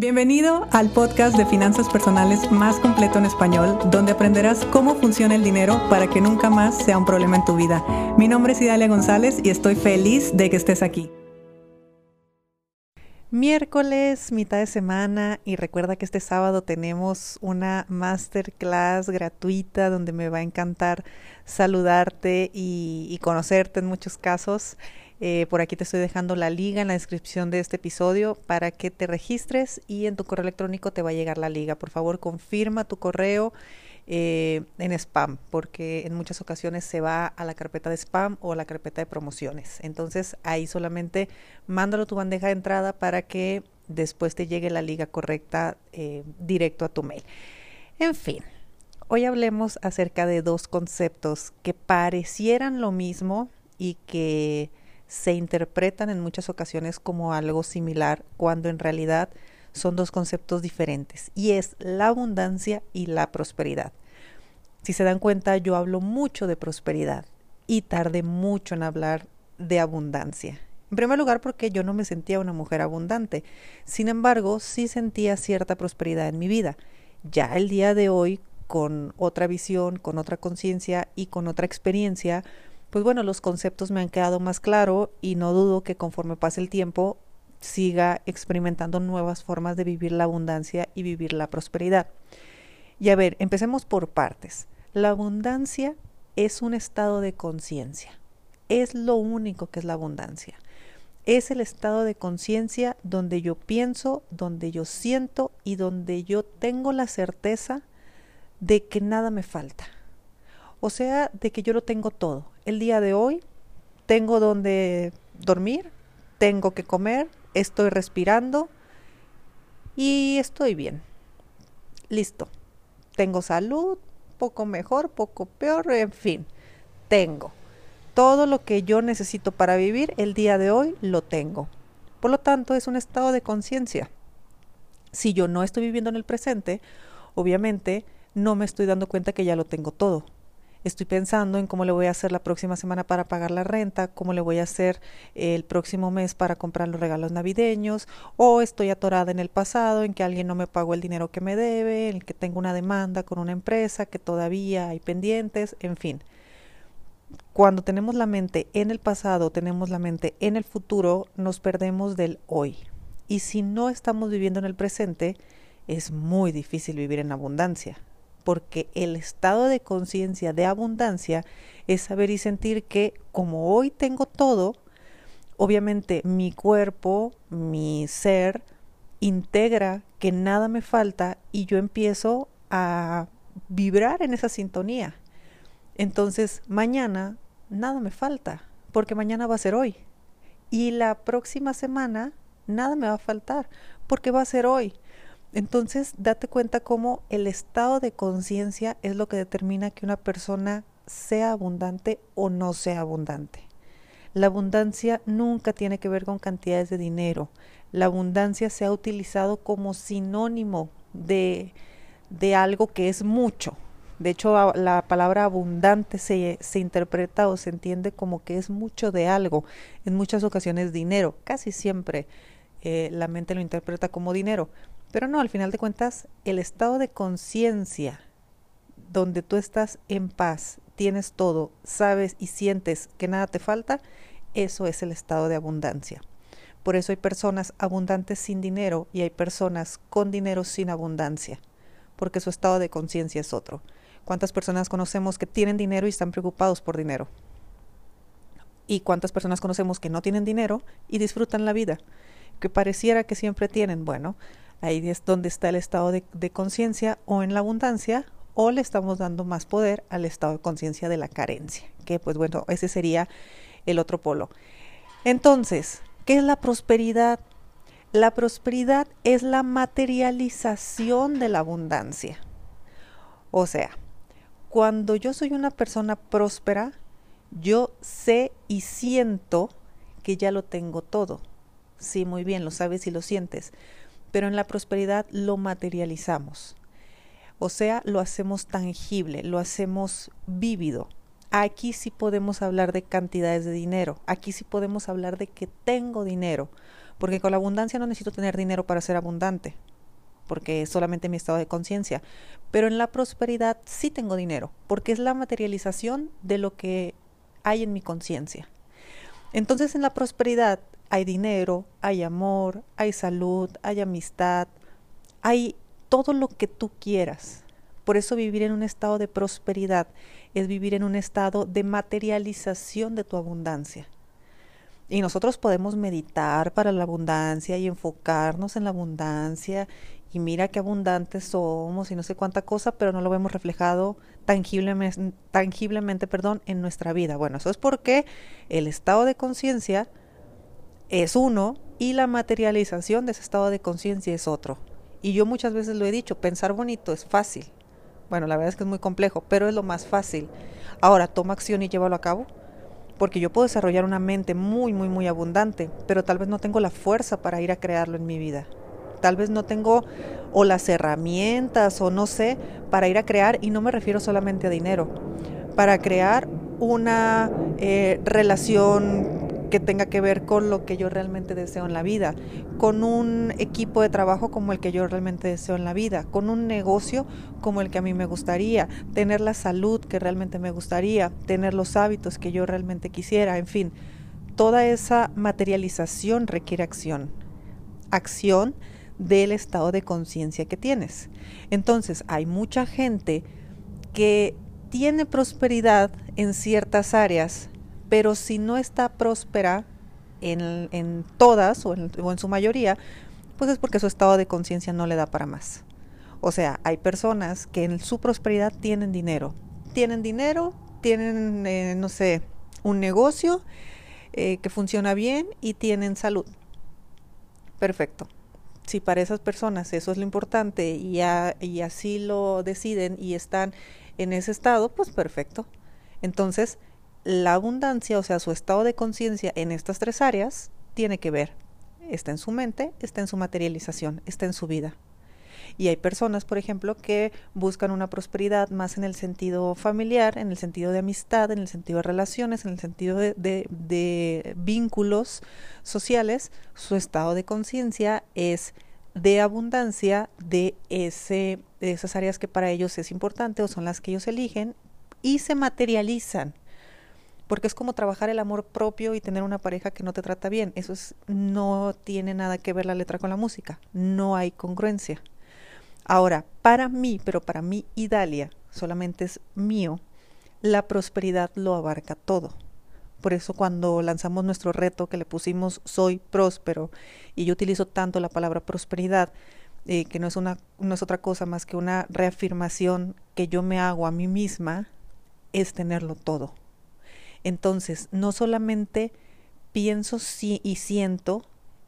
Bienvenido al podcast de finanzas personales más completo en español, donde aprenderás cómo funciona el dinero para que nunca más sea un problema en tu vida. Mi nombre es Idalia González y estoy feliz de que estés aquí. Miércoles, mitad de semana y recuerda que este sábado tenemos una masterclass gratuita donde me va a encantar saludarte y, conocerte en muchos casos. Eh, por aquí te estoy dejando la liga en la descripción de este episodio para que te registres y en tu correo electrónico te va a llegar la liga. Por favor, confirma tu correo eh, en spam, porque en muchas ocasiones se va a la carpeta de spam o a la carpeta de promociones. Entonces ahí solamente mándalo tu bandeja de entrada para que después te llegue la liga correcta eh, directo a tu mail. En fin, hoy hablemos acerca de dos conceptos que parecieran lo mismo y que se interpretan en muchas ocasiones como algo similar cuando en realidad son dos conceptos diferentes y es la abundancia y la prosperidad. Si se dan cuenta, yo hablo mucho de prosperidad y tardé mucho en hablar de abundancia. En primer lugar, porque yo no me sentía una mujer abundante. Sin embargo, sí sentía cierta prosperidad en mi vida. Ya el día de hoy, con otra visión, con otra conciencia y con otra experiencia, pues bueno, los conceptos me han quedado más claros y no dudo que conforme pase el tiempo siga experimentando nuevas formas de vivir la abundancia y vivir la prosperidad. Y a ver, empecemos por partes. La abundancia es un estado de conciencia. Es lo único que es la abundancia. Es el estado de conciencia donde yo pienso, donde yo siento y donde yo tengo la certeza de que nada me falta. O sea, de que yo lo tengo todo. El día de hoy tengo donde dormir, tengo que comer, estoy respirando y estoy bien. Listo tengo salud, poco mejor, poco peor, en fin, tengo. Todo lo que yo necesito para vivir el día de hoy lo tengo. Por lo tanto, es un estado de conciencia. Si yo no estoy viviendo en el presente, obviamente no me estoy dando cuenta que ya lo tengo todo estoy pensando en cómo le voy a hacer la próxima semana para pagar la renta, cómo le voy a hacer el próximo mes para comprar los regalos navideños, o estoy atorada en el pasado, en que alguien no me pagó el dinero que me debe, en que tengo una demanda con una empresa, que todavía hay pendientes, en fin. Cuando tenemos la mente en el pasado, tenemos la mente en el futuro, nos perdemos del hoy. Y si no estamos viviendo en el presente, es muy difícil vivir en abundancia porque el estado de conciencia de abundancia es saber y sentir que como hoy tengo todo, obviamente mi cuerpo, mi ser, integra que nada me falta y yo empiezo a vibrar en esa sintonía. Entonces, mañana nada me falta, porque mañana va a ser hoy. Y la próxima semana nada me va a faltar, porque va a ser hoy. Entonces, date cuenta cómo el estado de conciencia es lo que determina que una persona sea abundante o no sea abundante. La abundancia nunca tiene que ver con cantidades de dinero. La abundancia se ha utilizado como sinónimo de, de algo que es mucho. De hecho, la palabra abundante se, se, interpreta o se entiende como que es mucho de algo. En muchas ocasiones dinero. Casi siempre eh, la mente lo interpreta como dinero. Pero no, al final de cuentas, el estado de conciencia donde tú estás en paz, tienes todo, sabes y sientes que nada te falta, eso es el estado de abundancia. Por eso hay personas abundantes sin dinero y hay personas con dinero sin abundancia, porque su estado de conciencia es otro. ¿Cuántas personas conocemos que tienen dinero y están preocupados por dinero? ¿Y cuántas personas conocemos que no tienen dinero y disfrutan la vida? Que pareciera que siempre tienen. Bueno, Ahí es donde está el estado de, conciencia o en la abundancia o le estamos dando más poder al estado de conciencia de la carencia, que pues bueno, ese sería el otro polo. Entonces, ¿qué es la prosperidad? La prosperidad es la materialización de la abundancia. O sea, cuando yo soy una persona próspera, yo sé y siento que ya lo tengo todo. Sí, muy bien, lo sabes y lo sientes pero en la prosperidad lo materializamos. O sea, lo hacemos tangible, lo hacemos vívido. Aquí sí podemos hablar de cantidades de dinero, aquí sí podemos hablar de que tengo dinero, porque con la abundancia no necesito tener dinero para ser abundante. porque es solamente mi estado de conciencia. Pero en la prosperidad sí tengo dinero, porque es la materialización de lo que hay en mi conciencia. Entonces en la prosperidad hay dinero, hay amor, hay salud, hay amistad, hay todo lo que tú quieras. Por eso vivir en un estado de prosperidad es vivir en un estado de materialización de tu abundancia. Y nosotros podemos meditar para la abundancia y enfocarnos en la abundancia y mira qué abundantes somos y no sé cuánta cosa, pero no lo vemos reflejado tangiblemente, tangiblemente perdón, en nuestra vida. Bueno, eso es porque el estado de conciencia es uno y la materialización de ese estado de conciencia es otro. Y yo muchas veces lo he dicho, pensar bonito es fácil. Bueno, la verdad es que es muy complejo, pero es lo más fácil. Ahora, toma acción y llévalo a cabo. Porque yo puedo desarrollar una mente muy, muy, muy abundante, pero tal vez no tengo la fuerza para ir a crearlo en mi vida. Tal vez no tengo o las herramientas o no sé para ir a crear, y no me refiero solamente a dinero, para crear una eh, relación que tenga que ver con lo que yo realmente deseo en la vida, con un equipo de trabajo como el que yo realmente deseo en la vida, con un negocio como el que a mí me gustaría, tener la salud que realmente me gustaría, tener los hábitos que yo realmente quisiera, en fin, toda esa materialización requiere acción. Acción del estado de conciencia que tienes. Entonces, hay mucha gente que tiene prosperidad en ciertas áreas, pero si no está próspera en, todas o en, o en su mayoría, pues es porque su estado de conciencia no le da para más. O sea, hay personas que en su prosperidad tienen dinero. Tienen dinero, tienen, eh, no sé, un negocio eh, que funciona bien y tienen salud. Perfecto. Si para esas personas eso es lo importante y, y así lo deciden y están en ese estado, pues perfecto. Entonces, la abundancia, o sea, su estado de conciencia en estas tres áreas, tiene que ver. Está en su mente, está en su materialización, está en su vida. Y hay personas, por ejemplo, que buscan una prosperidad más en el sentido familiar, en el sentido de amistad, en el sentido de relaciones, en el sentido de, vínculos sociales. Su estado de conciencia es de abundancia de, ese, de esas áreas que para ellos es importante o son las que ellos eligen y se materializan porque es como trabajar el amor propio y tener una pareja que no te trata bien. Eso es, no tiene nada que ver la letra con la música, no hay congruencia. Ahora, para mí, pero para mí y Dalia, solamente es mío, la prosperidad lo abarca todo. Por eso cuando lanzamos nuestro reto que le pusimos soy próspero y yo utilizo tanto la palabra prosperidad, eh, que no es, una, no es otra cosa más que una reafirmación que yo me hago a mí misma, es tenerlo todo. Entonces, no solamente pienso y siento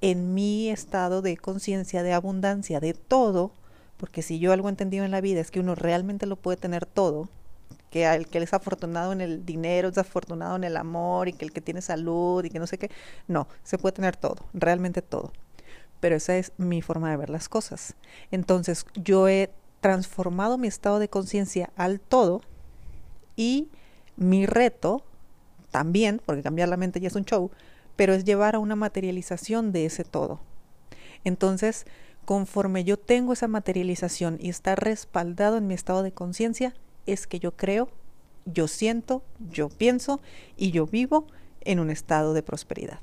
en mi estado de conciencia, de abundancia, de todo, porque si yo algo he entendido en la vida es que uno realmente lo puede tener todo, que el que es afortunado en el dinero es afortunado en el amor y que el que tiene salud y que no sé qué, no, se puede tener todo, realmente todo. Pero esa es mi forma de ver las cosas. Entonces yo he transformado mi estado de conciencia al todo y mi reto también, porque cambiar la mente ya es un show, pero es llevar a una materialización de ese todo. Entonces, conforme yo tengo esa materialización y está respaldado en mi estado de conciencia, es que yo creo, yo siento, yo pienso y yo vivo en un estado de prosperidad.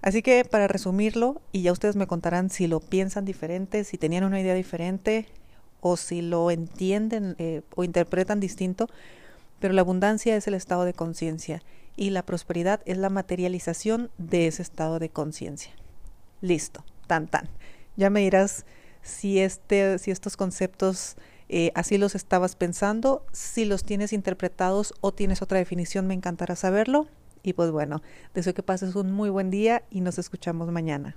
Así que para resumirlo, y ya ustedes me contarán si lo piensan diferente, si tenían una idea diferente o si lo entienden eh, o interpretan distinto, pero la abundancia es el estado de conciencia y la prosperidad es la materialización de ese estado de conciencia. Listo, tan tan. Ya me dirás si, este, si estos conceptos eh, así los estabas pensando, si los tienes interpretados o tienes otra definición, me encantará saberlo. Y pues bueno, deseo que pases un muy buen día y nos escuchamos mañana.